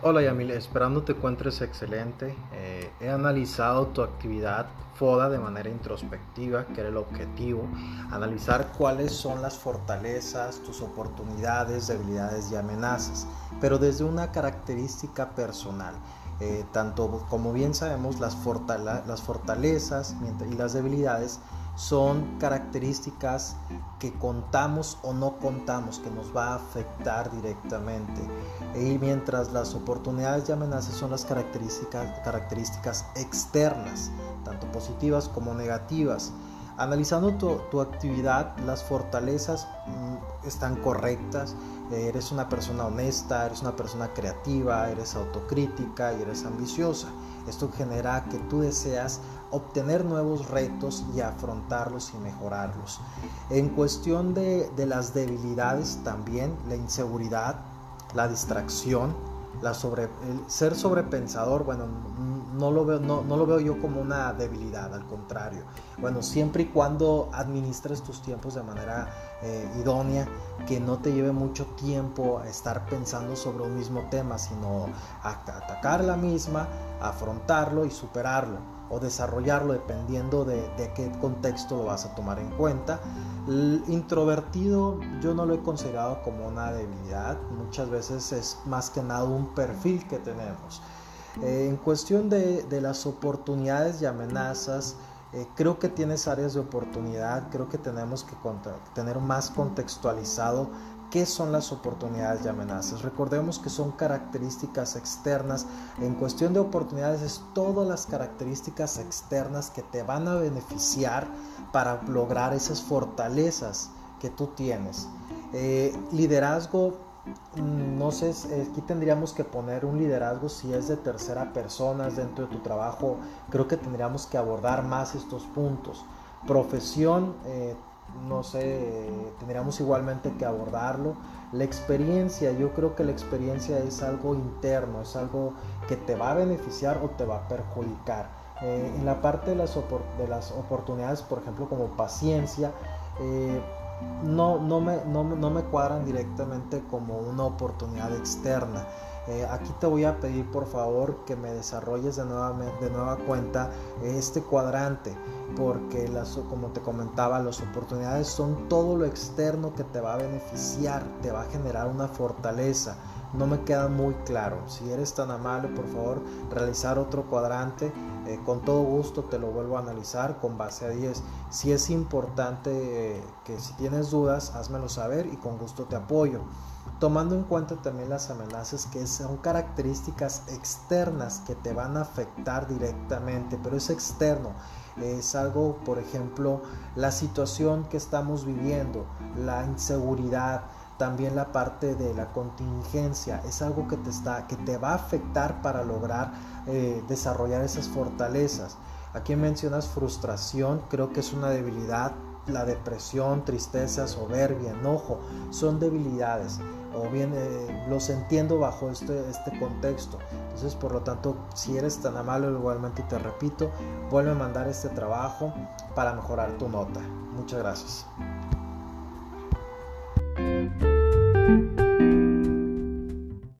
Hola Yamil, esperando te encuentres excelente. Eh, he analizado tu actividad FODA de manera introspectiva, que era el objetivo, analizar cuáles son las fortalezas, tus oportunidades, debilidades y amenazas, pero desde una característica personal. Eh, tanto como bien sabemos, las, las fortalezas y las debilidades son características que contamos o no contamos, que nos va a afectar directamente. Y mientras las oportunidades y amenazas son las características, características externas, tanto positivas como negativas. Analizando tu, actividad, las fortalezas mm, están correctas, eres una persona honesta, eres una persona creativa, eres autocrítica y eres ambiciosa. Esto genera que tú deseas obtener nuevos retos y afrontarlos y mejorarlos. En cuestión de, las debilidades también, la inseguridad, la distracción, la sobre, el ser sobrepensador, bueno, no lo, veo, no, lo veo yo como una debilidad, al contrario. Bueno, siempre y cuando administres tus tiempos de manera eh, idónea, que no te lleve mucho tiempo a estar pensando sobre un mismo tema, sino a atacar la misma, afrontarlo y superarlo o desarrollarlo dependiendo de, qué contexto lo vas a tomar en cuenta. El introvertido yo no lo he considerado como una debilidad, muchas veces es más que nada un perfil que tenemos. En cuestión de, las oportunidades y amenazas, eh, creo que tienes áreas de oportunidad, creo que tenemos que tener más contextualizado ¿Qué son las oportunidades y amenazas? Recordemos que son características externas. En cuestión de oportunidades es todas las características externas que te van a beneficiar para lograr esas fortalezas que tú tienes. Eh, liderazgo, no sé, aquí tendríamos que poner un liderazgo si es de tercera persona dentro de tu trabajo. Creo que tendríamos que abordar más estos puntos. Profesión, eh, no sé, tendríamos igualmente que abordarlo. La experiencia, yo creo que la experiencia es algo interno, es algo que te va a beneficiar o te va a perjudicar. Eh, en la parte de las, de las, oportunidades, por ejemplo, como paciencia, eh, no, no, me, no, no me cuadran directamente como una oportunidad externa. Eh, aquí te voy a pedir por favor que me desarrolles de nueva, de nueva cuenta este cuadrante porque las, como te comentaba las oportunidades son todo lo externo que te va a beneficiar te va a generar una fortaleza no me queda muy claro. Si eres tan amable por favor realizar otro cuadrante eh, con todo gusto te lo vuelvo a analizar con base a 10 si es importante eh, que si tienes dudas házmelo saber y con gusto te apoyo. Tomando en cuenta también las amenazas que son características externas que te van a afectar directamente, pero es externo. Es algo, por ejemplo, la situación que estamos viviendo, la inseguridad, también la parte de la contingencia, es algo que te, está, que te va a afectar para lograr eh, desarrollar esas fortalezas. Aquí mencionas frustración, creo que es una debilidad la depresión, tristeza, soberbia, enojo, son debilidades o bien eh, los entiendo bajo este, este contexto. Entonces, por lo tanto, si eres tan amable, igualmente te repito, vuelve a mandar este trabajo para mejorar tu nota. Muchas gracias. thank you